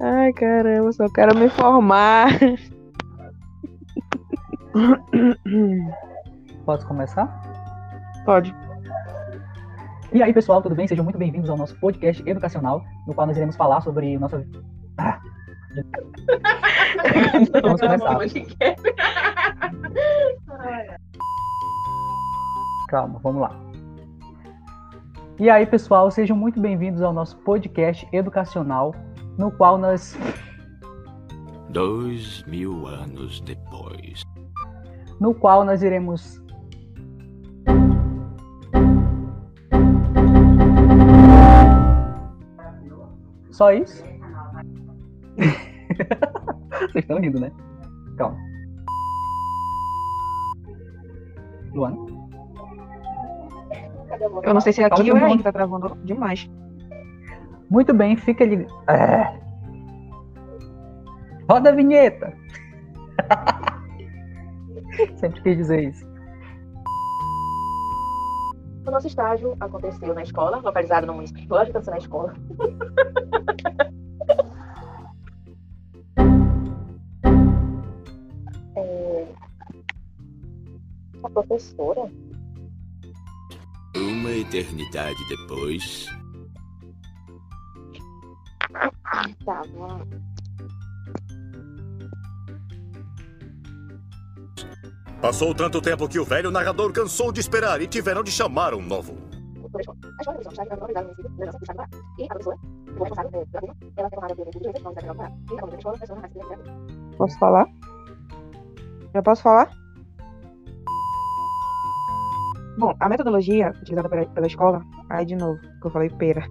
Ai, caramba, só quero me formar. Posso começar? Pode. E aí, pessoal, tudo bem? Sejam muito bem-vindos ao nosso podcast educacional, no qual nós iremos falar sobre nossa. Ah. Vamos começar. Calma, vamos lá. E aí, pessoal, sejam muito bem-vindos ao nosso podcast educacional, no qual nós. Dois mil anos depois. No qual nós iremos. Só isso? Vocês estão rindo, né? Calma. Luana? Eu não sei se é aqui ou é aí que tá travando demais. Muito bem, fica ali. É. Roda a vinheta! Sempre quis dizer isso. O nosso estágio aconteceu na escola, localizado no município. Lógico que aconteceu na escola. É, A professora, Uma eternidade depois. estava Passou tanto tempo que o velho narrador cansou de esperar e tiveram de chamar um novo. Posso falar? Já posso falar? Bom, a metodologia utilizada pela, pela escola. Aí de novo, que eu falei pera.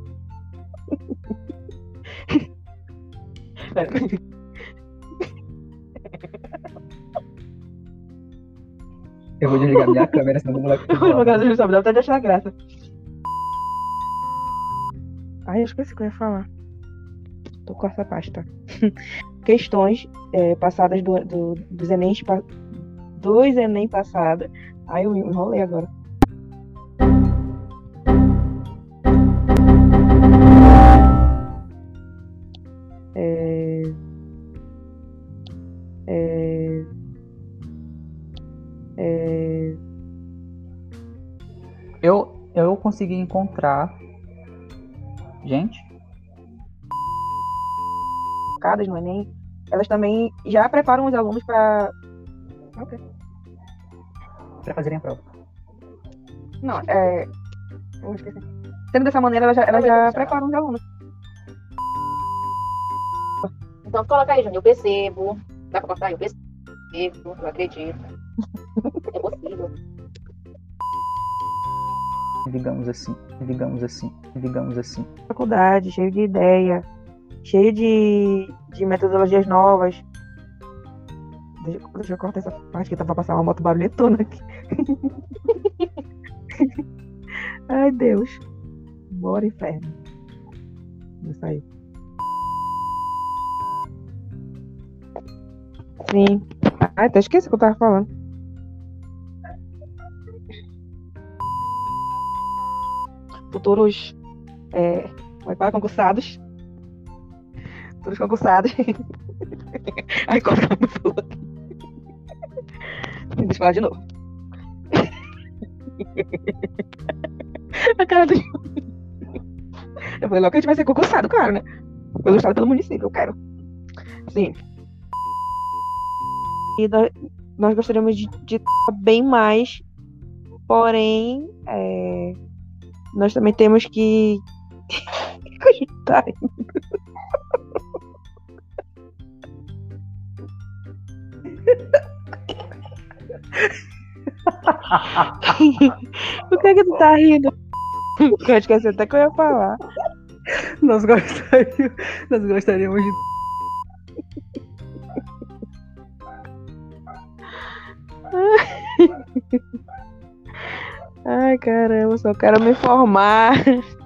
Eu vou desligar minha câmera, senão o moleque. Meu Deus, não sabe, dá até de achar graça. Ai, eu esqueci o que eu ia falar. Tô com essa pasta. Questões é, passadas do, do, dos Enem, dos Enem passados. Ai, eu enrolei agora. Eu, eu consegui encontrar. Gente, focadas no Enem, elas também já preparam os alunos para. Ok. pra fazerem a prova. Não, é. Eu esqueci. Sendo dessa maneira, elas já, elas já preparam os alunos. Então coloca aí, Júnior, eu percebo. Dá pra cortar? Eu percebo, eu acredito. Digamos assim, digamos assim, digamos assim. Faculdade, cheio de ideia, cheio de, de metodologias novas. Deixa, deixa eu cortar essa parte que tá pra passar uma moto barulhetona aqui. Ai, Deus. Bora, inferno. Isso aí. Sim. Ai, até esqueci o que eu tava falando. Futuros é, para concursados. Futuros concursados. Ai, cortamos o aqui. Deixa eu falar de novo. A cara do Eu falei logo que a gente vai ser concursado, claro, né? Pelo estado pelo município, eu quero. Sim. E nós, gostaríamos de, de bem mais, porém, é, nós também temos que. Tá. Por que que tu tá rindo? Eu esqueci até que eu ia falar. Nós gostaríamos, nós gostaríamos de. Ai, caramba, só quero me formar.